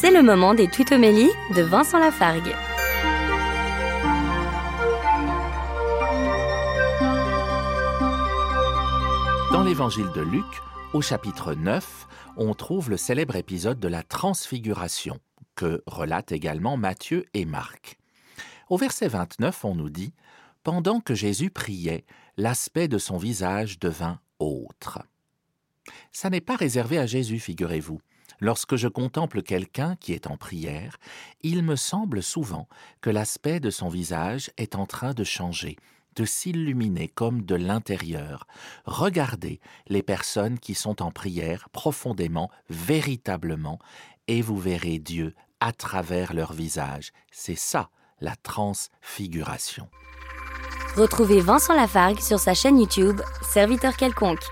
C'est le moment des tutomélies de Vincent Lafargue. Dans l'évangile de Luc, au chapitre 9, on trouve le célèbre épisode de la transfiguration, que relatent également Matthieu et Marc. Au verset 29, on nous dit Pendant que Jésus priait, l'aspect de son visage devint autre. Ça n'est pas réservé à Jésus, figurez-vous. Lorsque je contemple quelqu'un qui est en prière, il me semble souvent que l'aspect de son visage est en train de changer, de s'illuminer comme de l'intérieur. Regardez les personnes qui sont en prière profondément, véritablement, et vous verrez Dieu à travers leur visage. C'est ça la transfiguration. Retrouvez Vincent Lafargue sur sa chaîne YouTube, Serviteur quelconque.